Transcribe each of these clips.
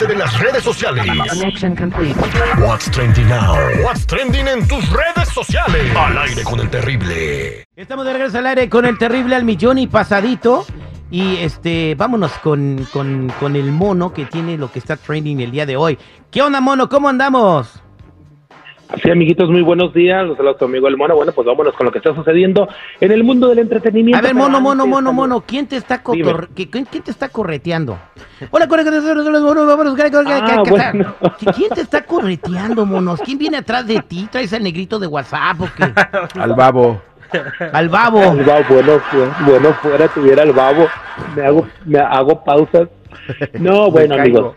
de las redes sociales. Connection complete. What's trending now? What's trending en tus redes sociales? Al aire con el terrible. Estamos de regreso al aire con el terrible al millón y pasadito. Y este, vámonos con, con, con el mono que tiene lo que está trending el día de hoy. ¿Qué onda, mono? ¿Cómo andamos? Así, amiguitos, muy buenos días. Los saludos a tu amigo el mono. Bueno, pues vámonos con lo que está sucediendo en el mundo del entretenimiento. A ver, mono, mono, mono, mono. ¿Quién te está Dime. cotor... ¿Qui- ¿Quién, quién te está correteando? Hola, correteando, mono, vámonos, ¿qué- qué- qué- Ah, qué- bueno. qué- ¿Quién te está correteando, monos? ¿Quién viene atrás de ti? ¿Traes al negrito de WhatsApp o qué? Al babo. Al babo. El babo, bueno, bueno, fuera tuviera el babo. Me hago, me hago pausas. No, bueno, Me amigos.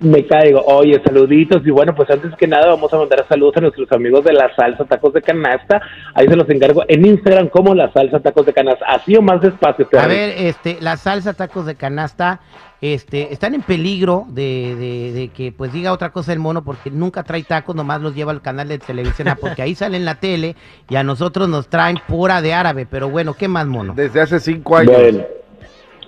Me caigo. Oye, saluditos. Y bueno, pues antes que nada, vamos a mandar saludos a nuestros amigos de la salsa tacos de canasta. Ahí se los encargo en Instagram como la salsa tacos de canasta. Así o más despacio. A ver, este, la salsa tacos de canasta, este, están en peligro de, de, de que pues diga otra cosa el mono porque nunca trae tacos, nomás los lleva al canal de televisión, porque ahí sale en la tele y a nosotros nos traen pura de árabe, pero bueno, ¿qué más mono? Desde hace cinco años. Bueno.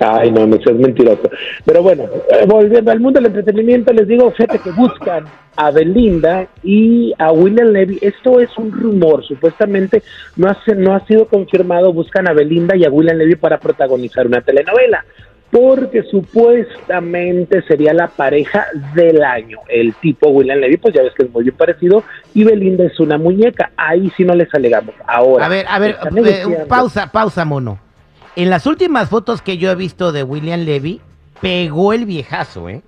Ay, no, me seas mentiroso. Pero bueno, eh, volviendo al mundo del entretenimiento, les digo, fíjate que buscan a Belinda y a William Levy. Esto es un rumor, supuestamente no ha, se- no ha sido confirmado. Buscan a Belinda y a William Levy para protagonizar una telenovela. Porque supuestamente sería la pareja del año. El tipo William Levy, pues ya ves que es muy bien parecido, y Belinda es una muñeca. Ahí sí no les alegamos. Ahora. A ver, a ver, eh, pausa, pausa mono. En las últimas fotos que yo he visto de William Levy, pegó el viejazo, ¿eh?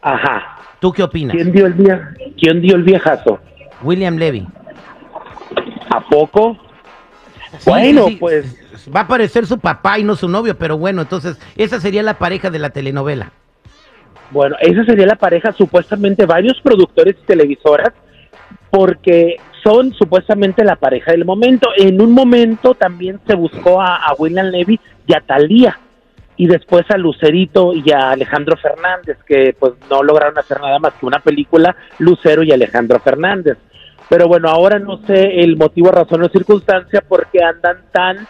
Ajá. ¿Tú qué opinas? ¿Quién dio el via- ¿Quién dio el viejazo? William Levy. ¿A poco? Sí, bueno, sí, sí. pues Va a parecer su papá y no su novio, pero bueno, entonces esa sería la pareja de la telenovela. bueno, esa sería la pareja supuestamente varios productores y televisoras porque son supuestamente la pareja del momento. En un momento también se buscó a, a William Levy y a Talía y después a Lucerito y a Alejandro Fernández que pues no lograron hacer nada más que una película Lucero y Alejandro Fernández. Pero bueno, ahora no sé el motivo, razón o circunstancia porque andan tan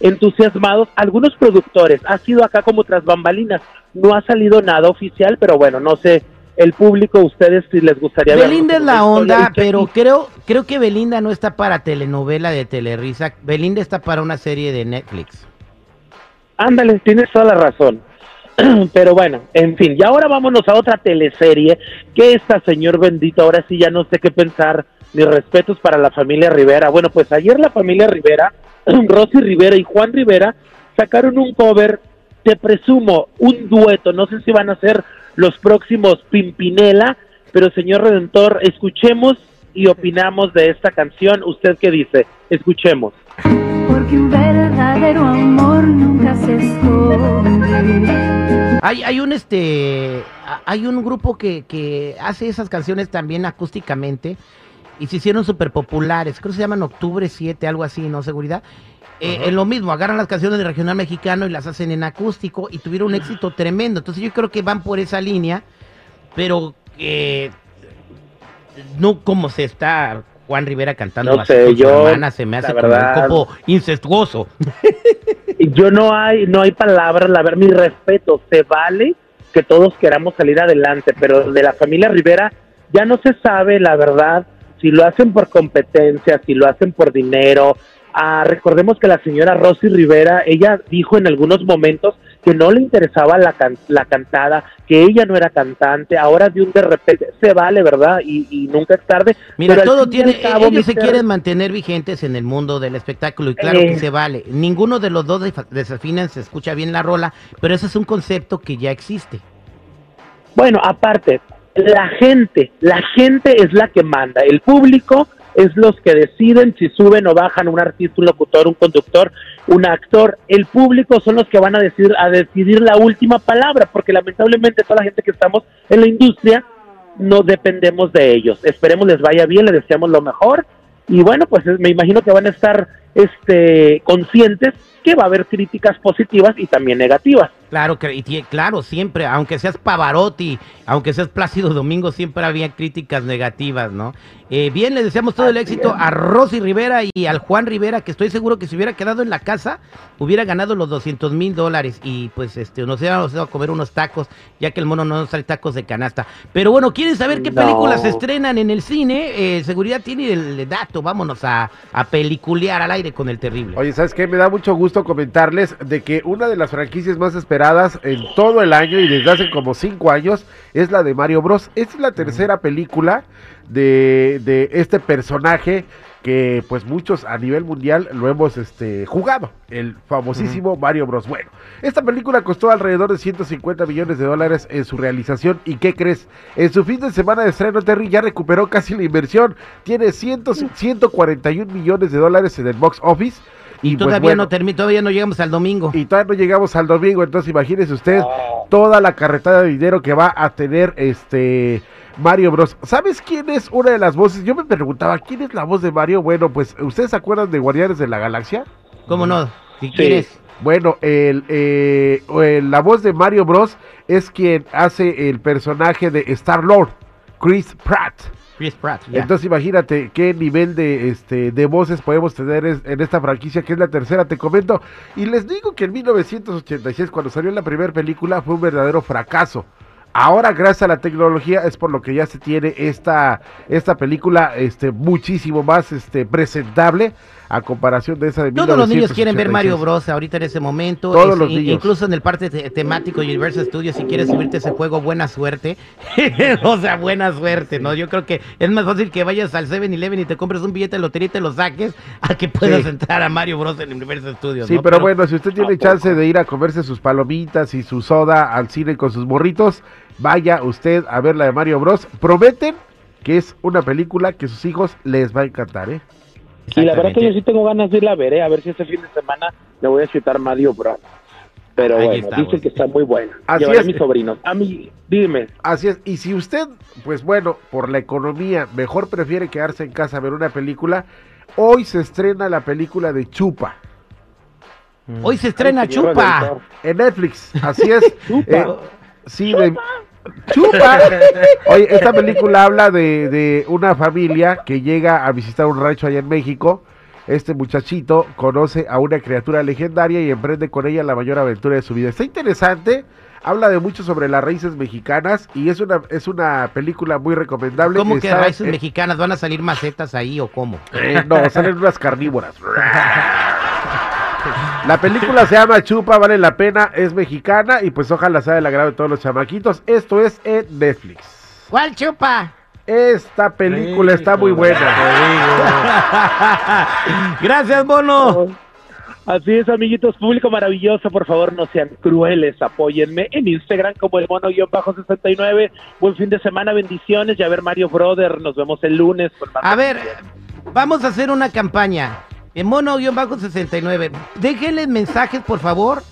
entusiasmados. Algunos productores, ha sido acá como tras bambalinas, no ha salido nada oficial, pero bueno, no sé, el público, ustedes si les gustaría ver Belinda es la onda, pero creo, creo que Belinda no está para telenovela de Telerisa. Belinda está para una serie de Netflix. Ándale, tienes toda la razón. Pero bueno, en fin, y ahora vámonos a otra teleserie que esta señor bendito, ahora sí ya no sé qué pensar, mis respetos para la familia Rivera. Bueno, pues ayer la familia Rivera, Rosy Rivera y Juan Rivera sacaron un cover, te presumo, un dueto, no sé si van a ser los próximos Pimpinela, pero señor Redentor, escuchemos y opinamos de esta canción. ¿Usted qué dice? Escuchemos. Porque un verdadero amor nunca se esconde. Hay, hay un este, hay un grupo que, que hace esas canciones también acústicamente y se hicieron súper populares. Creo que se llaman Octubre 7, algo así, ¿no? Seguridad. Eh, es lo mismo, agarran las canciones de regional mexicano y las hacen en acústico y tuvieron un éxito tremendo. Entonces yo creo que van por esa línea, pero eh, no como se está Juan Rivera cantando No sé, yo, hermana, se me hace como verdad- un poco incestuoso. yo no hay no hay palabras, la ver mi respeto, se vale que todos queramos salir adelante, pero de la familia Rivera ya no se sabe la verdad si lo hacen por competencia, si lo hacen por dinero. Ah, recordemos que la señora Rosy Rivera, ella dijo en algunos momentos que no le interesaba la, can- la cantada, que ella no era cantante, ahora de un de repente se vale, ¿verdad? Y, y nunca es tarde. Mira, todo tiene, cabo, ellos se quieren mantener vigentes en el mundo del espectáculo y claro Eh. que se vale. Ninguno de los dos desafinan, se escucha bien la rola, pero ese es un concepto que ya existe. Bueno, aparte, la gente, la gente es la que manda, el público es los que deciden si suben o bajan un artista, un locutor, un conductor, un actor. El público son los que van a decidir, a decidir la última palabra, porque lamentablemente toda la gente que estamos en la industria no dependemos de ellos. Esperemos les vaya bien, les deseamos lo mejor. Y bueno, pues es- me imagino que van a estar este, conscientes que va a haber críticas positivas y también negativas. Claro, que, y claro, siempre, aunque seas Pavarotti, aunque seas Plácido Domingo, siempre había críticas negativas, ¿no? Eh, bien, le deseamos todo el éxito a Rosy Rivera y al Juan Rivera, que estoy seguro que si hubiera quedado en la casa, hubiera ganado los 200 mil dólares y pues este nos hubiéramos ido a comer unos tacos, ya que el mono no nos trae tacos de canasta. Pero bueno, ¿quieren saber qué No. películas se estrenan en el cine? Eh, seguridad tiene el dato, vámonos a, a peliculear al aire con el terrible. Oye, ¿sabes qué? Me da mucho gusto comentarles de que una de las franquicias más esperadas en todo el año y desde hace como cinco años es la de Mario Bros. Esta es la tercera película de, de este personaje que pues muchos a nivel mundial lo hemos este, jugado, el famosísimo Mario Bros. Bueno, esta película costó alrededor de 150 millones de dólares en su realización y ¿qué crees? En su fin de semana de estreno Terry ya recuperó casi la inversión, tiene 100, 141 millones de dólares en el box office y pues, todavía bueno, no termina, todavía no llegamos al domingo. y todavía no llegamos al domingo, entonces imagínese usted toda la carretada de dinero que va a tener este Mario Bros. ¿Sabes quién es una de las voces? Yo me preguntaba, ¿quién es la voz de Mario? Bueno, pues, ¿ustedes se acuerdan de Guardianes de la Galaxia? ¿Cómo no? Si Sí. quieres. Bueno, el, eh, el- la voz de Mario Bros. es quien hace el personaje de Star-Lord, Chris Pratt. Chris Pratt. Entonces imagínate qué nivel de este de voces podemos tener en esta franquicia que es la tercera, te comento. Y les digo que en 1986 cuando salió la primera película fue un verdadero fracaso. Ahora gracias a la tecnología es por lo que ya se tiene esta esta película este muchísimo más este presentable a comparación de esa de Todos los niños quieren ver 1986. Mario Bros. ahorita en ese momento. Todos los niños. Incluso en el parte te- temático Universal Studios, si quieres subirte ese juego, buena suerte. o sea, buena suerte, ¿no? Yo creo que es más fácil que vayas al 7-Eleven y te compres un billete de lotería y te lo saques a que puedas Sí. entrar a Mario Bros. en Universal Studios. Sí, ¿no? pero, bueno, si usted tiene chance de ir a comerse sus palomitas y su soda al cine con sus morritos, vaya usted a ver la de Mario Bros. Prometen que es una película que sus hijos les va a encantar, ¿eh? Y la verdad que yo sí tengo ganas de irla a ver, ¿eh? a ver si este fin de semana me voy a chutar Mario Bros. Pero Ahí bueno, está, dicen que está muy buena. Así Llevaré a es. mis sobrinos. A mí, dime. Así es, y si usted, pues bueno, por la economía, mejor prefiere quedarse en casa a ver una película, hoy se estrena la película de Chupa Hoy se estrena Ay, Chupa. En Netflix, así es. Chupa. Eh, sí, de- Chupa. Oye, esta película habla de, de una familia que llega a visitar un rancho allá en México. Este muchachito conoce a una criatura legendaria y emprende con ella la mayor aventura de su vida. Está interesante, habla de mucho sobre las raíces mexicanas y es una, es una película muy recomendable. ¿Cómo que Está- raíces eh, mexicanas? ¿Van a salir macetas ahí o cómo? eh, no, salen unas carnívoras. La película se llama Chupa, vale la pena, es mexicana y pues ojalá sea del agrado de todos los chamaquitos. Esto es en Netflix. ¿Cuál Chupa? Esta película está muy buena. Gracias, mono. Así es, amiguitos, público maravilloso, por favor no sean crueles, apóyenme en Instagram como el mono-69. Buen fin de semana, bendiciones y a ver Mario Brother, nos vemos el lunes. con más A ver, vamos a hacer una campaña. En mono-69. Déjenle mensajes, por favor.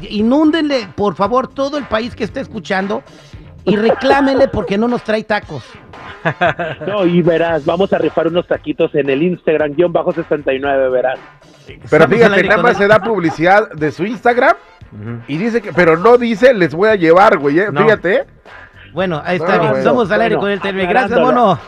Inúndenle, por favor, todo el país que esté escuchando. Y reclámenle porque no nos trae tacos. No, y verás, vamos a rifar unos taquitos en el Instagram, guion bajo 69, verás. Pero fíjate, nada más se da publicidad de su Instagram y dice que, pero no dice les voy a llevar, güey. eh. No. Fíjate, ¿eh? Bueno, ahí está Ah, bien. bueno. Somos al aire Bueno, con el Terme. Gracias, mono.